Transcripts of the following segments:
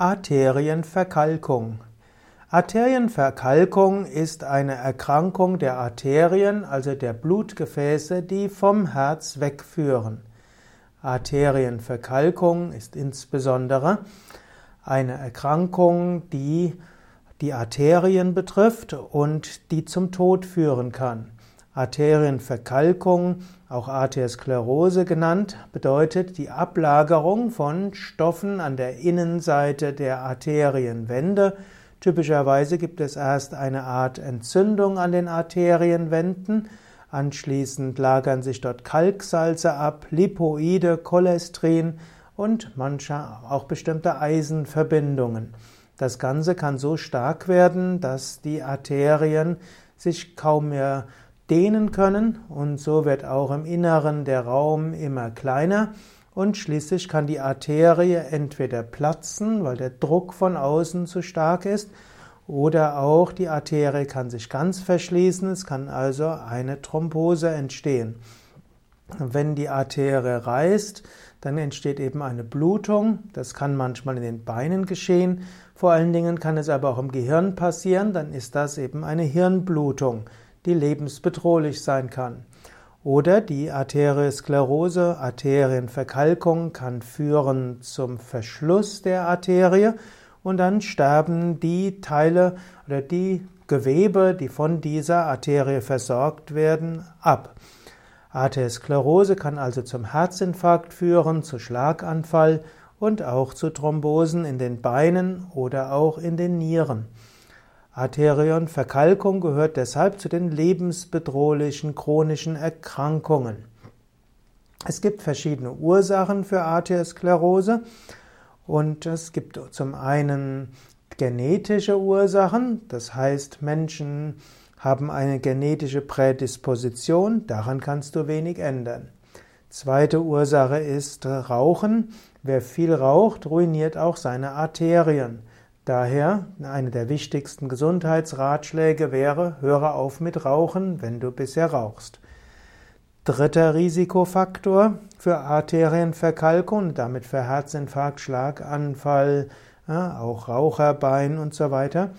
Arterienverkalkung. Arterienverkalkung ist eine Erkrankung der Arterien, also der Blutgefäße, die vom Herz wegführen. Arterienverkalkung ist insbesondere eine Erkrankung, die die Arterien betrifft und die zum Tod führen kann. Arterienverkalkung, auch Arteriosklerose genannt, bedeutet die Ablagerung von Stoffen an der Innenseite der Arterienwände. Typischerweise gibt es erst eine Art Entzündung an den Arterienwänden, anschließend lagern sich dort Kalksalze ab, Lipoide, Cholesterin und manche auch bestimmte Eisenverbindungen. Das Ganze kann so stark werden, dass die Arterien sich kaum mehr dehnen können und so wird auch im Inneren der Raum immer kleiner und schließlich kann die Arterie entweder platzen, weil der Druck von außen zu stark ist, oder auch die Arterie kann sich ganz verschließen, es kann also eine Thrombose entstehen. Wenn die Arterie reißt, dann entsteht eben eine Blutung. Das kann manchmal in den Beinen geschehen. Vor allen Dingen kann es aber auch im Gehirn passieren. Dann ist das eben eine Hirnblutung die lebensbedrohlich sein kann. Oder die Arteriosklerose, Arterienverkalkung kann führen zum Verschluss der Arterie und dann sterben die Teile oder die Gewebe, die von dieser Arterie versorgt werden, ab. Arteriosklerose kann also zum Herzinfarkt führen, zu Schlaganfall und auch zu Thrombosen in den Beinen oder auch in den Nieren. Arterionverkalkung gehört deshalb zu den lebensbedrohlichen chronischen Erkrankungen. Es gibt verschiedene Ursachen für Arteriosklerose und es gibt zum einen genetische Ursachen, das heißt Menschen haben eine genetische Prädisposition, daran kannst du wenig ändern. Zweite Ursache ist Rauchen. Wer viel raucht, ruiniert auch seine Arterien. Daher, eine der wichtigsten Gesundheitsratschläge wäre, höre auf mit Rauchen, wenn du bisher rauchst. Dritter Risikofaktor für Arterienverkalkung damit für Herzinfarkt, Schlaganfall, ja, auch Raucherbein und so weiter,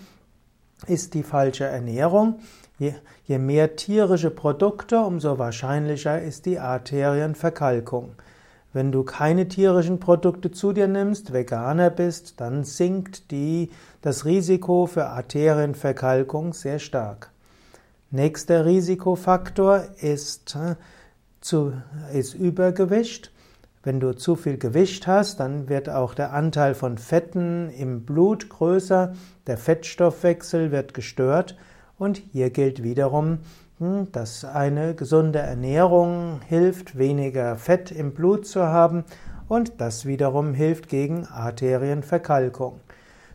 ist die falsche Ernährung. Je, je mehr tierische Produkte, umso wahrscheinlicher ist die Arterienverkalkung. Wenn du keine tierischen Produkte zu dir nimmst, Veganer bist, dann sinkt die, das Risiko für Arterienverkalkung sehr stark. Nächster Risikofaktor ist, äh, zu, ist Übergewicht. Wenn du zu viel Gewicht hast, dann wird auch der Anteil von Fetten im Blut größer, der Fettstoffwechsel wird gestört und hier gilt wiederum, dass eine gesunde Ernährung hilft, weniger Fett im Blut zu haben und das wiederum hilft gegen Arterienverkalkung.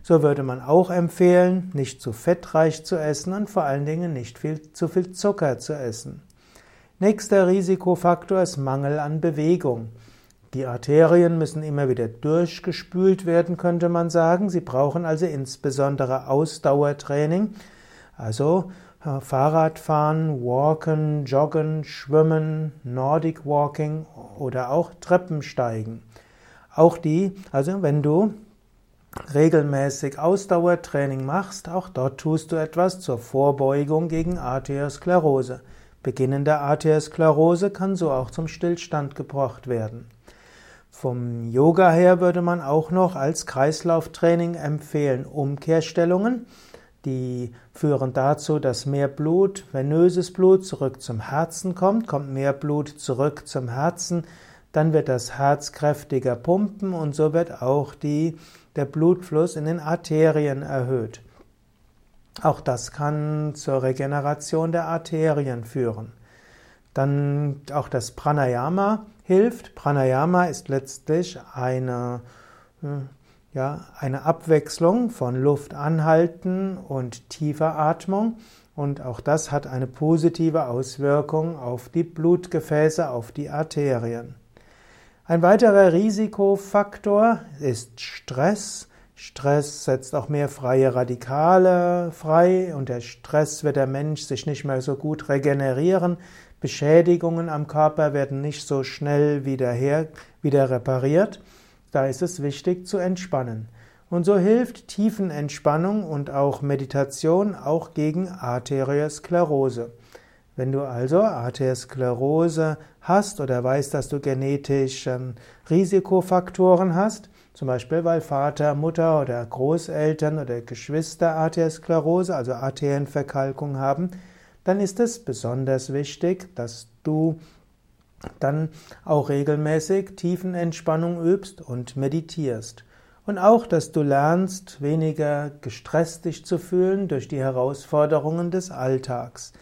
So würde man auch empfehlen, nicht zu fettreich zu essen und vor allen Dingen nicht viel, zu viel Zucker zu essen. Nächster Risikofaktor ist Mangel an Bewegung. Die Arterien müssen immer wieder durchgespült werden, könnte man sagen. Sie brauchen also insbesondere Ausdauertraining. Also Fahrradfahren, Walken, Joggen, Schwimmen, Nordic Walking oder auch Treppensteigen. Auch die, also wenn du regelmäßig Ausdauertraining machst, auch dort tust du etwas zur Vorbeugung gegen Arteriosklerose. Beginnende Arteriosklerose kann so auch zum Stillstand gebracht werden. Vom Yoga her würde man auch noch als Kreislauftraining empfehlen Umkehrstellungen. Die führen dazu, dass mehr Blut, venöses Blut zurück zum Herzen kommt, kommt mehr Blut zurück zum Herzen, dann wird das Herz kräftiger pumpen und so wird auch die, der Blutfluss in den Arterien erhöht. Auch das kann zur Regeneration der Arterien führen. Dann auch das Pranayama hilft. Pranayama ist letztlich eine hm, ja, eine Abwechslung von Luft anhalten und tiefer Atmung. Und auch das hat eine positive Auswirkung auf die Blutgefäße, auf die Arterien. Ein weiterer Risikofaktor ist Stress. Stress setzt auch mehr freie Radikale frei und der Stress wird der Mensch sich nicht mehr so gut regenerieren. Beschädigungen am Körper werden nicht so schnell wieder, her, wieder repariert. Da ist es wichtig zu entspannen. Und so hilft Tiefenentspannung und auch Meditation auch gegen Arteriosklerose. Wenn du also Arteriosklerose hast oder weißt, dass du genetisch ähm, Risikofaktoren hast, zum Beispiel weil Vater, Mutter oder Großeltern oder Geschwister Arteriosklerose, also Arterienverkalkung haben, dann ist es besonders wichtig, dass du dann auch regelmäßig Tiefenentspannung übst und meditierst. Und auch, dass du lernst, weniger gestresst dich zu fühlen durch die Herausforderungen des Alltags.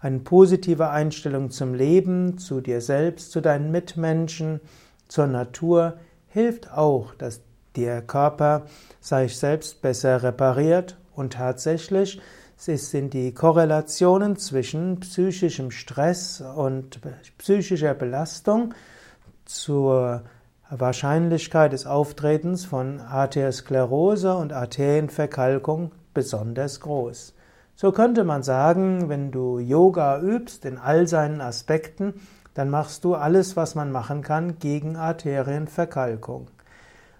Eine positive Einstellung zum Leben, zu dir selbst, zu deinen Mitmenschen, zur Natur hilft auch, dass der Körper sich selbst besser repariert und tatsächlich sind die Korrelationen zwischen psychischem Stress und psychischer Belastung zur Wahrscheinlichkeit des Auftretens von Arteriosklerose und Arterienverkalkung besonders groß. So könnte man sagen, wenn du Yoga übst in all seinen Aspekten, dann machst du alles, was man machen kann gegen Arterienverkalkung.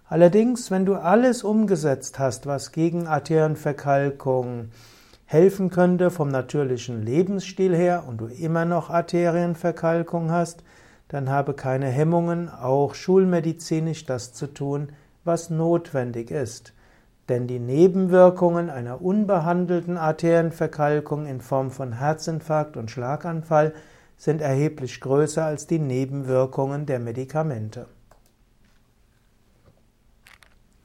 Allerdings, wenn du alles umgesetzt hast, was gegen Arterienverkalkung helfen könnte vom natürlichen Lebensstil her und du immer noch Arterienverkalkung hast, dann habe keine Hemmungen, auch schulmedizinisch das zu tun, was notwendig ist. Denn die Nebenwirkungen einer unbehandelten Arterienverkalkung in Form von Herzinfarkt und Schlaganfall sind erheblich größer als die Nebenwirkungen der Medikamente.